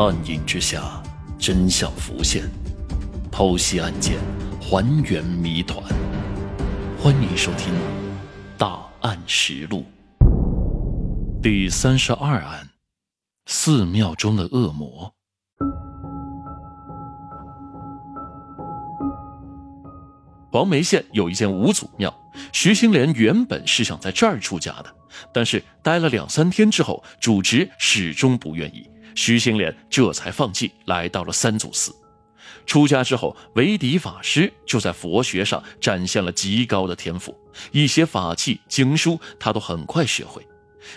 暗影之下，真相浮现，剖析案件，还原谜团。欢迎收听《大案实录》第三十二案：寺庙中的恶魔。黄梅县有一间五祖庙，徐兴莲原本是想在这儿出家的，但是待了两三天之后，主持始终不愿意。徐新莲这才放弃，来到了三祖寺。出家之后，维迪法师就在佛学上展现了极高的天赋，一些法器经书他都很快学会。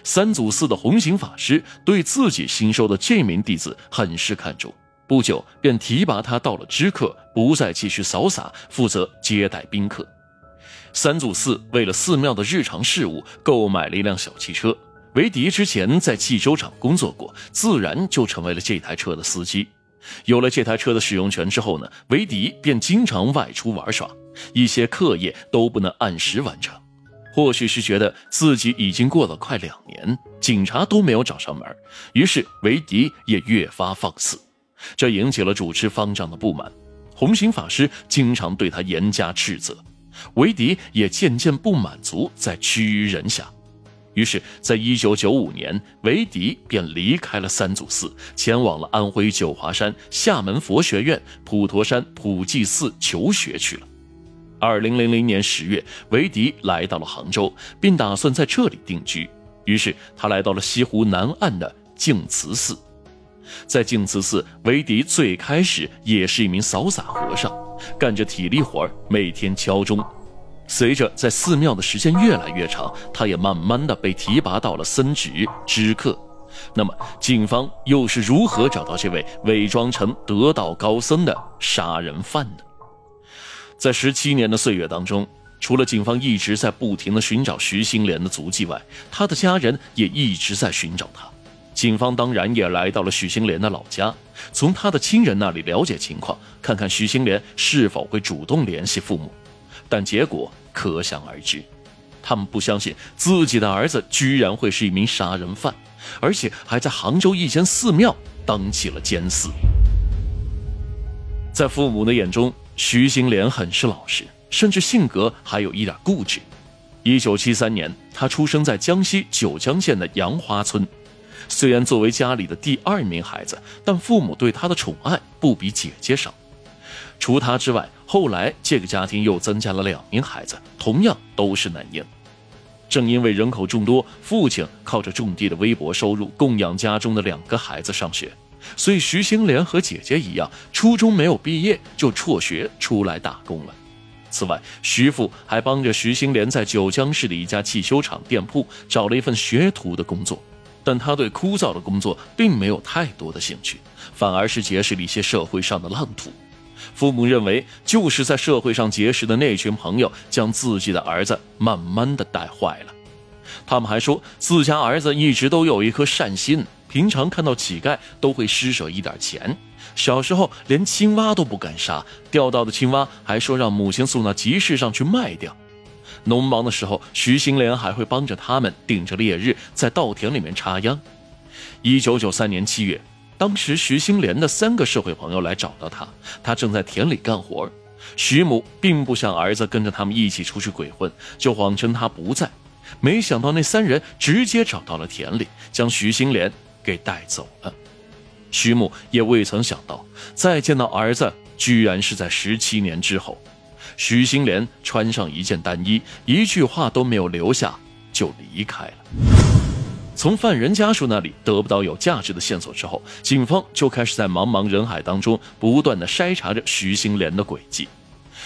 三祖寺的弘行法师对自己新收的这名弟子很是看重，不久便提拔他到了知客，不再继续扫洒，负责接待宾客。三祖寺为了寺庙的日常事务，购买了一辆小汽车。维迪之前在汽修厂工作过，自然就成为了这台车的司机。有了这台车的使用权之后呢，维迪便经常外出玩耍，一些课业都不能按时完成。或许是觉得自己已经过了快两年，警察都没有找上门，于是维迪也越发放肆，这引起了主持方丈的不满。红星法师经常对他严加斥责，维迪也渐渐不满足，在屈于人下。于是，在一九九五年，韦迪便离开了三祖寺，前往了安徽九华山厦门佛学院普陀山普济寺求学去了。二零零零年十月，韦迪来到了杭州，并打算在这里定居。于是，他来到了西湖南岸的净慈寺。在净慈寺，韦迪最开始也是一名扫洒和尚，干着体力活每天敲钟。随着在寺庙的时间越来越长，他也慢慢的被提拔到了僧职知客。那么，警方又是如何找到这位伪装成得道高僧的杀人犯呢？在十七年的岁月当中，除了警方一直在不停的寻找徐新莲的足迹外，他的家人也一直在寻找他。警方当然也来到了许新莲的老家，从他的亲人那里了解情况，看看许新莲是否会主动联系父母。但结果。可想而知，他们不相信自己的儿子居然会是一名杀人犯，而且还在杭州一间寺庙当起了监司。在父母的眼中，徐新莲很是老实，甚至性格还有一点固执。一九七三年，他出生在江西九江县的杨花村。虽然作为家里的第二名孩子，但父母对他的宠爱不比姐姐少。除他之外，后来这个家庭又增加了两名孩子，同样都是男婴。正因为人口众多，父亲靠着种地的微薄收入供养家中的两个孩子上学，所以徐新莲和姐姐一样，初中没有毕业就辍学出来打工了。此外，徐父还帮着徐新莲在九江市的一家汽修厂店铺找了一份学徒的工作，但他对枯燥的工作并没有太多的兴趣，反而是结识了一些社会上的浪土。父母认为，就是在社会上结识的那群朋友，将自己的儿子慢慢的带坏了。他们还说，自家儿子一直都有一颗善心，平常看到乞丐都会施舍一点钱。小时候连青蛙都不敢杀，钓到的青蛙还说让母亲送到集市上去卖掉。农忙的时候，徐新莲还会帮着他们顶着烈日在稻田里面插秧。一九九三年七月。当时徐新莲的三个社会朋友来找到他，他正在田里干活。徐母并不想儿子跟着他们一起出去鬼混，就谎称他不在。没想到那三人直接找到了田里，将徐新莲给带走了。徐母也未曾想到，再见到儿子居然是在十七年之后。徐新莲穿上一件单衣，一句话都没有留下，就离开了。从犯人家属那里得不到有价值的线索之后，警方就开始在茫茫人海当中不断的筛查着徐新莲的轨迹。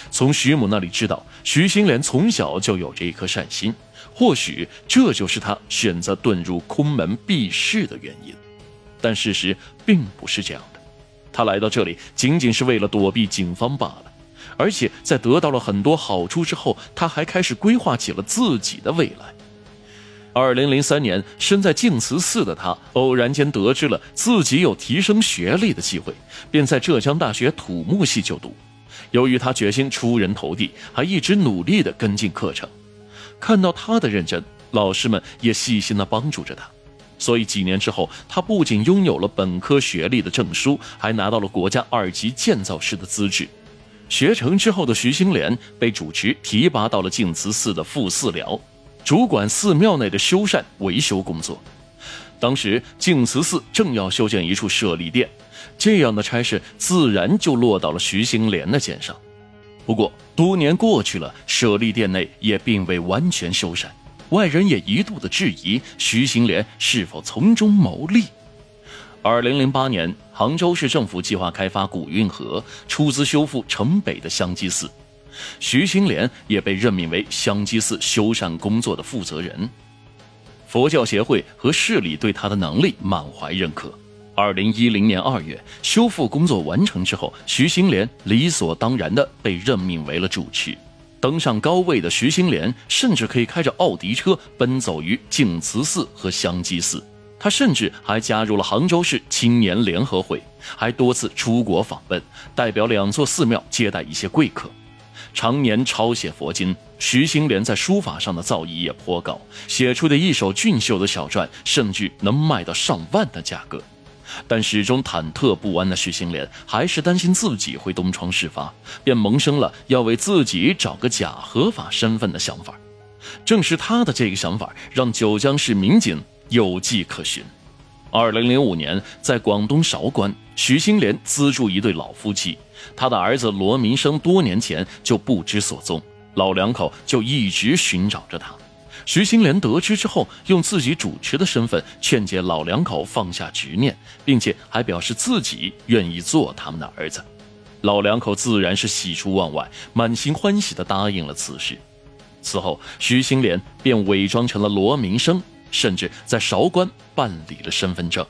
从徐母那里知道，徐新莲从小就有着一颗善心，或许这就是他选择遁入空门避世的原因。但事实并不是这样的，他来到这里仅仅是为了躲避警方罢了。而且在得到了很多好处之后，他还开始规划起了自己的未来。二零零三年，身在净慈寺的他偶然间得知了自己有提升学历的机会，便在浙江大学土木系就读。由于他决心出人头地，还一直努力地跟进课程。看到他的认真，老师们也细心地帮助着他。所以几年之后，他不仅拥有了本科学历的证书，还拿到了国家二级建造师的资质。学成之后的徐兴莲被主持提拔到了净慈寺的副寺僚，主管寺庙内的修缮维修工作。当时净慈寺正要修建一处舍利殿，这样的差事自然就落到了徐兴莲的肩上。不过多年过去了，舍利殿内也并未完全修缮。外人也一度的质疑徐行莲是否从中牟利。二零零八年，杭州市政府计划开发古运河，出资修复城北的香积寺，徐兴莲也被任命为香积寺修缮工作的负责人。佛教协会和市里对他的能力满怀认可。二零一零年二月，修复工作完成之后，徐兴莲理所当然的被任命为了主持。登上高位的徐兴莲，甚至可以开着奥迪车奔走于净慈寺和香积寺。他甚至还加入了杭州市青年联合会，还多次出国访问，代表两座寺庙接待一些贵客。常年抄写佛经，徐兴莲在书法上的造诣也颇高，写出的一首俊秀的小篆，甚至能卖到上万的价格。但始终忐忑不安的徐兴莲还是担心自己会东窗事发，便萌生了要为自己找个假合法身份的想法。正是他的这个想法，让九江市民警有迹可循。二零零五年，在广东韶关，徐新莲资助一对老夫妻，他的儿子罗明生多年前就不知所踪，老两口就一直寻找着他。徐新莲得知之后，用自己主持的身份劝解老两口放下执念，并且还表示自己愿意做他们的儿子。老两口自然是喜出望外，满心欢喜地答应了此事。此后，徐新莲便伪装成了罗明生，甚至在韶关办理了身份证。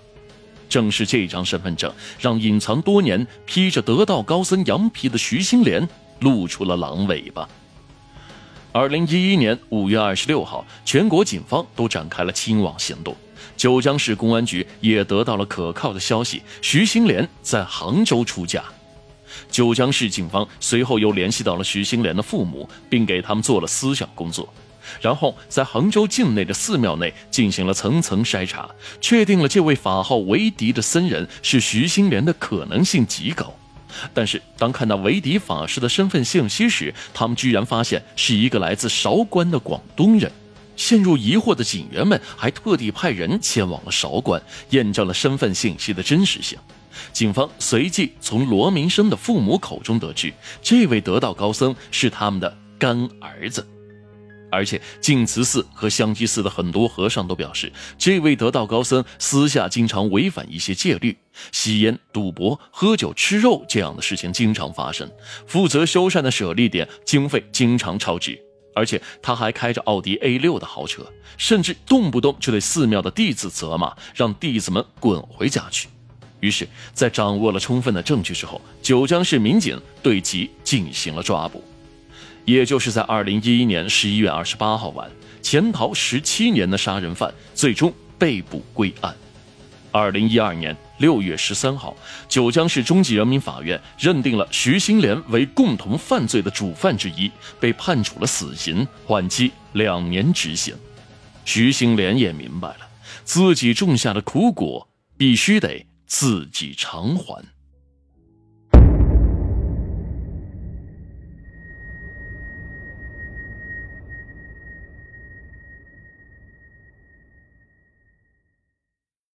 正是这张身份证，让隐藏多年、披着得道高僧羊皮的徐新莲露出了狼尾巴。二零一一年五月二十六号，全国警方都展开了清网行动。九江市公安局也得到了可靠的消息，徐新莲在杭州出嫁。九江市警方随后又联系到了徐新莲的父母，并给他们做了思想工作，然后在杭州境内的寺庙内进行了层层筛查，确定了这位法号为迪的僧人是徐新莲的可能性极高。但是，当看到维迪法师的身份信息时，他们居然发现是一个来自韶关的广东人。陷入疑惑的警员们还特地派人前往了韶关，验证了身份信息的真实性。警方随即从罗明生的父母口中得知，这位得道高僧是他们的干儿子。而且，净慈寺和香积寺的很多和尚都表示，这位得道高僧私下经常违反一些戒律，吸烟、赌博、喝酒、吃肉这样的事情经常发生。负责修缮的舍利点经费经常超支，而且他还开着奥迪 A 六的豪车，甚至动不动就对寺庙的弟子责骂，让弟子们滚回家去。于是，在掌握了充分的证据之后，九江市民警对其进行了抓捕。也就是在二零一一年十一月二十八号晚，潜逃十七年的杀人犯最终被捕归案。二零一二年六月十三号，九江市中级人民法院认定了徐新莲为共同犯罪的主犯之一，被判处了死刑，缓期两年执行。徐新莲也明白了，自己种下的苦果必须得自己偿还。